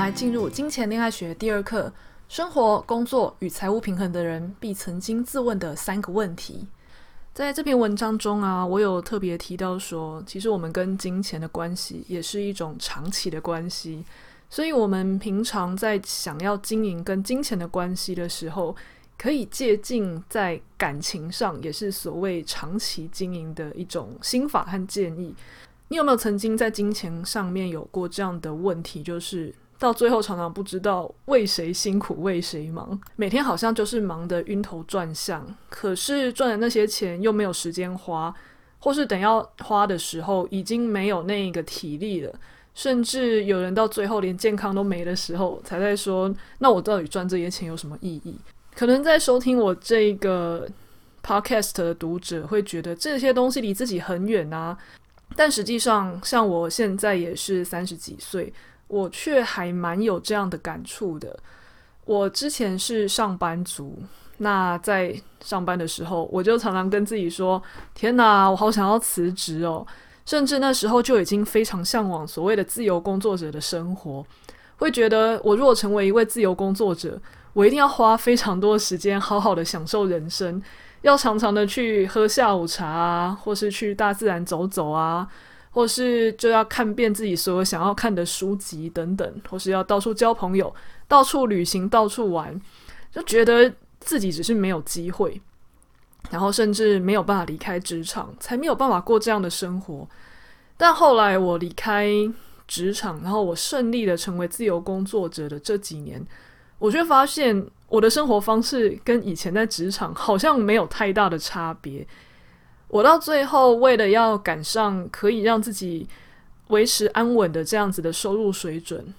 来进入金钱恋爱学第二课：生活、工作与财务平衡的人必曾经自问的三个问题。在这篇文章中啊，我有特别提到说，其实我们跟金钱的关系也是一种长期的关系。所以，我们平常在想要经营跟金钱的关系的时候，可以借鉴在感情上也是所谓长期经营的一种心法和建议。你有没有曾经在金钱上面有过这样的问题？就是到最后常常不知道为谁辛苦为谁忙，每天好像就是忙得晕头转向，可是赚的那些钱又没有时间花，或是等要花的时候已经没有那个体力了。甚至有人到最后连健康都没的时候，才在说：“那我到底赚这些钱有什么意义？”可能在收听我这个 podcast 的读者会觉得这些东西离自己很远啊。但实际上，像我现在也是三十几岁，我却还蛮有这样的感触的。我之前是上班族，那在上班的时候，我就常常跟自己说：“天哪，我好想要辞职哦。”甚至那时候就已经非常向往所谓的自由工作者的生活，会觉得我如果成为一位自由工作者，我一定要花非常多时间好好的享受人生，要常常的去喝下午茶啊，或是去大自然走走啊，或是就要看遍自己所有想要看的书籍等等，或是要到处交朋友、到处旅行、到处玩，就觉得自己只是没有机会。然后甚至没有办法离开职场，才没有办法过这样的生活。但后来我离开职场，然后我顺利的成为自由工作者的这几年，我却发现我的生活方式跟以前在职场好像没有太大的差别。我到最后为了要赶上可以让自己维持安稳的这样子的收入水准，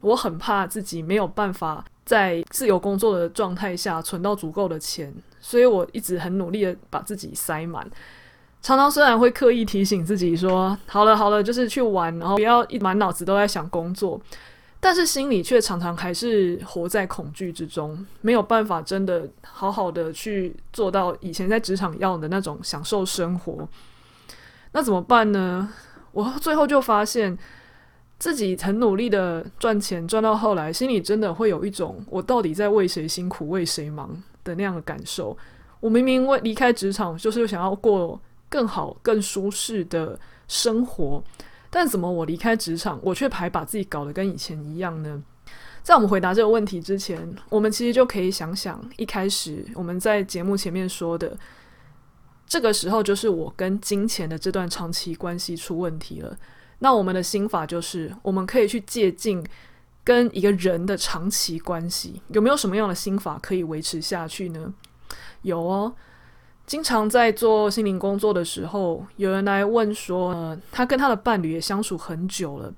我很怕自己没有办法在自由工作的状态下存到足够的钱。所以我一直很努力的把自己塞满，常常虽然会刻意提醒自己说好了好了，就是去玩，然后不要一满脑子都在想工作，但是心里却常常还是活在恐惧之中，没有办法真的好好的去做到以前在职场要的那种享受生活。那怎么办呢？我最后就发现自己很努力的赚钱，赚到后来，心里真的会有一种我到底在为谁辛苦为谁忙的那样的感受，我明明为离开职场，就是想要过更好、更舒适的生活，但怎么我离开职场，我却还把自己搞得跟以前一样呢？在我们回答这个问题之前，我们其实就可以想想，一开始我们在节目前面说的，这个时候就是我跟金钱的这段长期关系出问题了。那我们的心法就是，我们可以去借鉴。跟一个人的长期关系，有没有什么样的心法可以维持下去呢？有哦，经常在做心灵工作的时候，有人来问说，呃，他跟他的伴侣也相处很久了，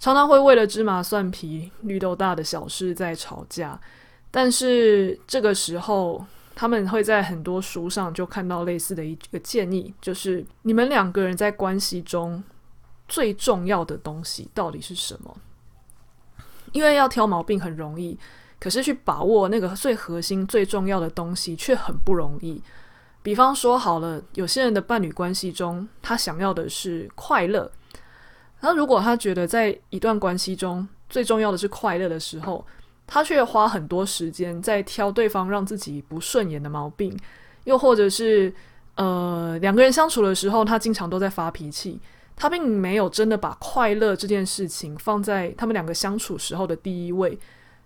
常常会为了芝麻蒜皮、绿豆大的小事在吵架，但是这个时候，他们会在很多书上就看到类似的一个建议，就是你们两个人在关系中最重要的东西到底是什么？因为要挑毛病很容易，可是去把握那个最核心、最重要的东西却很不容易。比方说，好了，有些人的伴侣关系中，他想要的是快乐。那如果他觉得在一段关系中最重要的是快乐的时候，他却花很多时间在挑对方让自己不顺眼的毛病，又或者是呃两个人相处的时候，他经常都在发脾气。他并没有真的把快乐这件事情放在他们两个相处时候的第一位，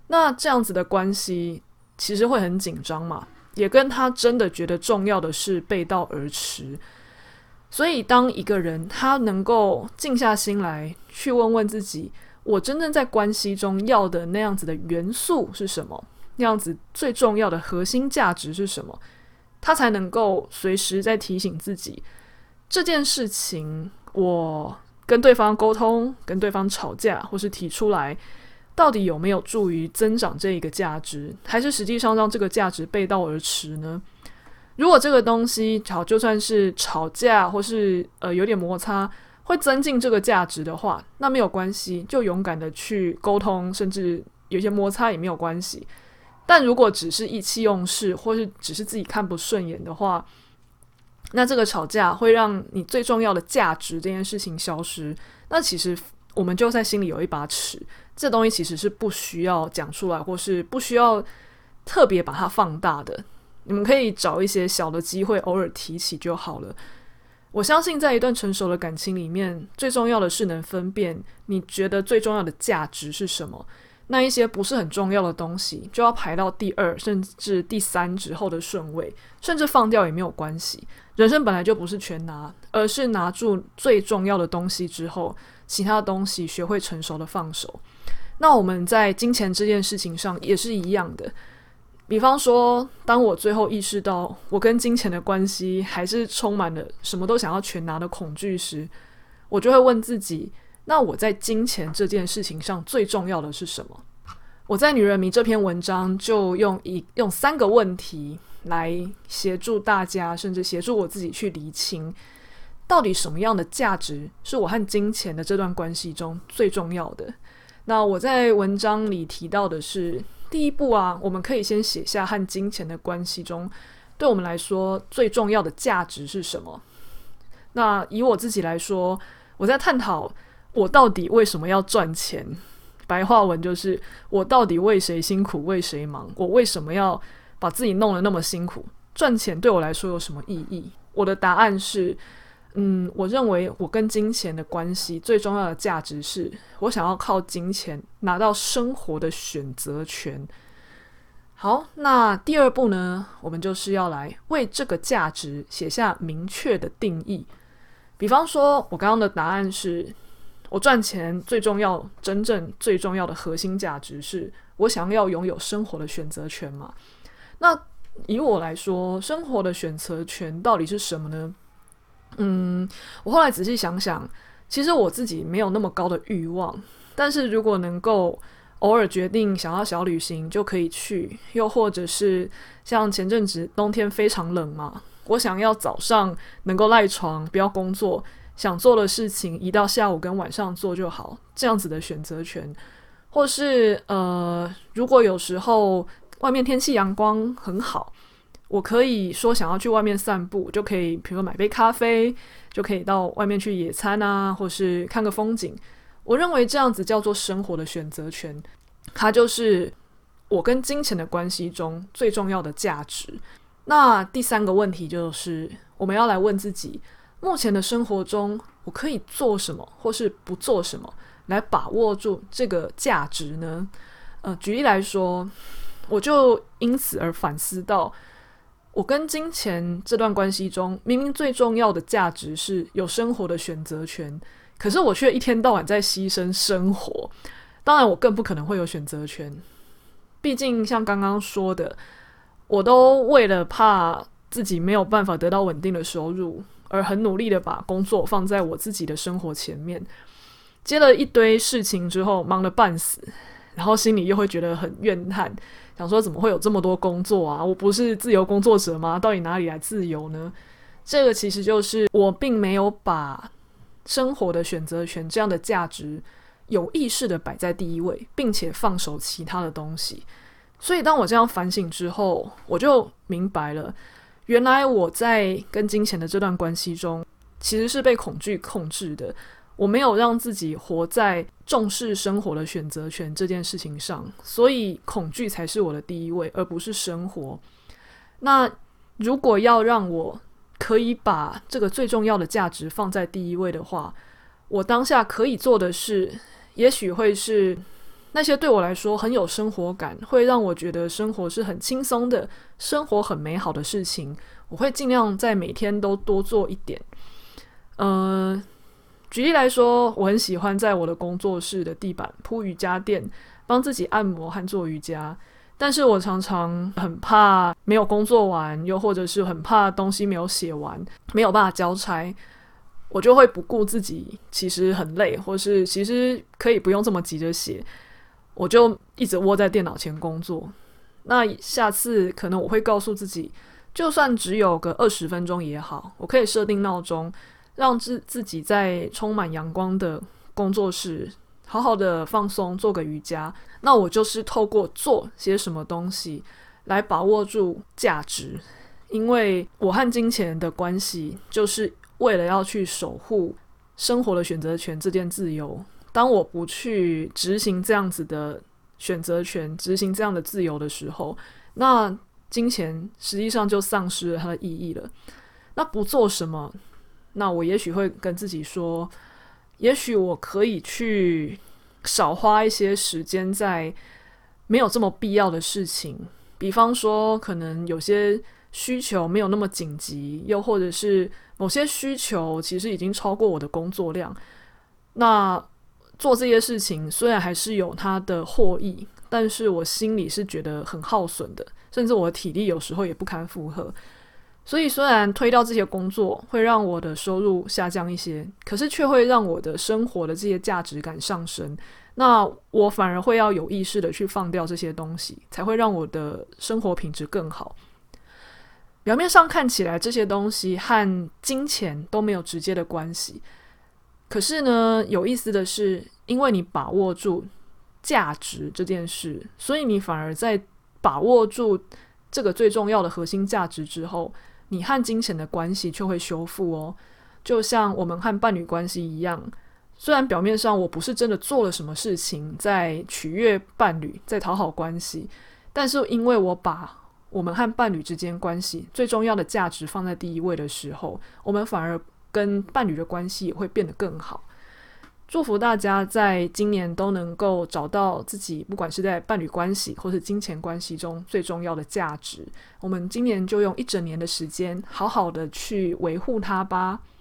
那这样子的关系其实会很紧张嘛，也跟他真的觉得重要的事背道而驰。所以，当一个人他能够静下心来去问问自己，我真正在关系中要的那样子的元素是什么，那样子最重要的核心价值是什么，他才能够随时在提醒自己这件事情。我跟对方沟通、跟对方吵架，或是提出来，到底有没有助于增长这一个价值，还是实际上让这个价值背道而驰呢？如果这个东西好，就算是吵架或是呃有点摩擦，会增进这个价值的话，那没有关系，就勇敢的去沟通，甚至有些摩擦也没有关系。但如果只是意气用事，或是只是自己看不顺眼的话，那这个吵架会让你最重要的价值这件事情消失。那其实我们就在心里有一把尺，这东西其实是不需要讲出来，或是不需要特别把它放大的。你们可以找一些小的机会，偶尔提起就好了。我相信，在一段成熟的感情里面，最重要的是能分辨你觉得最重要的价值是什么。那一些不是很重要的东西，就要排到第二甚至第三之后的顺位，甚至放掉也没有关系。人生本来就不是全拿，而是拿住最重要的东西之后，其他东西学会成熟的放手。那我们在金钱这件事情上也是一样的。比方说，当我最后意识到我跟金钱的关系还是充满了什么都想要全拿的恐惧时，我就会问自己。那我在金钱这件事情上最重要的是什么？我在《女人迷》这篇文章就用一用三个问题来协助大家，甚至协助我自己去厘清，到底什么样的价值是我和金钱的这段关系中最重要的。那我在文章里提到的是，第一步啊，我们可以先写下和金钱的关系中，对我们来说最重要的价值是什么。那以我自己来说，我在探讨。我到底为什么要赚钱？白话文就是我到底为谁辛苦为谁忙？我为什么要把自己弄得那么辛苦？赚钱对我来说有什么意义？我的答案是，嗯，我认为我跟金钱的关系最重要的价值是我想要靠金钱拿到生活的选择权。好，那第二步呢？我们就是要来为这个价值写下明确的定义。比方说，我刚刚的答案是。我赚钱最重要、真正最重要的核心价值是我想要拥有生活的选择权嘛？那以我来说，生活的选择权到底是什么呢？嗯，我后来仔细想想，其实我自己没有那么高的欲望，但是如果能够偶尔决定想要小旅行，就可以去；又或者是像前阵子冬天非常冷嘛，我想要早上能够赖床，不要工作。想做的事情移到下午跟晚上做就好，这样子的选择权，或是呃，如果有时候外面天气阳光很好，我可以说想要去外面散步，就可以，比如说买杯咖啡，就可以到外面去野餐啊，或是看个风景。我认为这样子叫做生活的选择权，它就是我跟金钱的关系中最重要的价值。那第三个问题就是，我们要来问自己。目前的生活中，我可以做什么，或是不做什么，来把握住这个价值呢？呃，举例来说，我就因此而反思到，我跟金钱这段关系中，明明最重要的价值是有生活的选择权，可是我却一天到晚在牺牲生活。当然，我更不可能会有选择权，毕竟像刚刚说的，我都为了怕自己没有办法得到稳定的收入。而很努力的把工作放在我自己的生活前面，接了一堆事情之后，忙得半死，然后心里又会觉得很怨叹，想说怎么会有这么多工作啊？我不是自由工作者吗？到底哪里来自由呢？这个其实就是我并没有把生活的选择权这样的价值有意识的摆在第一位，并且放手其他的东西。所以当我这样反省之后，我就明白了。原来我在跟金钱的这段关系中，其实是被恐惧控制的。我没有让自己活在重视生活的选择权这件事情上，所以恐惧才是我的第一位，而不是生活。那如果要让我可以把这个最重要的价值放在第一位的话，我当下可以做的事，也许会是。那些对我来说很有生活感，会让我觉得生活是很轻松的，生活很美好的事情，我会尽量在每天都多做一点。呃，举例来说，我很喜欢在我的工作室的地板铺瑜伽垫，帮自己按摩和做瑜伽。但是我常常很怕没有工作完，又或者是很怕东西没有写完，没有办法交差。我就会不顾自己其实很累，或是其实可以不用这么急着写，我就一直窝在电脑前工作。那下次可能我会告诉自己，就算只有个二十分钟也好，我可以设定闹钟，让自自己在充满阳光的工作室好好的放松，做个瑜伽。那我就是透过做些什么东西来把握住价值，因为我和金钱的关系就是为了要去守护生活的选择权这件自由。当我不去执行这样子的。选择权，执行这样的自由的时候，那金钱实际上就丧失了它的意义了。那不做什么，那我也许会跟自己说，也许我可以去少花一些时间在没有这么必要的事情，比方说，可能有些需求没有那么紧急，又或者是某些需求其实已经超过我的工作量，那。做这些事情虽然还是有它的获益，但是我心里是觉得很耗损的，甚至我的体力有时候也不堪负荷。所以虽然推掉这些工作会让我的收入下降一些，可是却会让我的生活的这些价值感上升。那我反而会要有意识的去放掉这些东西，才会让我的生活品质更好。表面上看起来这些东西和金钱都没有直接的关系。可是呢，有意思的是，因为你把握住价值这件事，所以你反而在把握住这个最重要的核心价值之后，你和金钱的关系却会修复哦。就像我们和伴侣关系一样，虽然表面上我不是真的做了什么事情在取悦伴侣，在讨好关系，但是因为我把我们和伴侣之间关系最重要的价值放在第一位的时候，我们反而。跟伴侣的关系也会变得更好。祝福大家在今年都能够找到自己，不管是在伴侣关系或是金钱关系中最重要的价值。我们今年就用一整年的时间，好好的去维护它吧。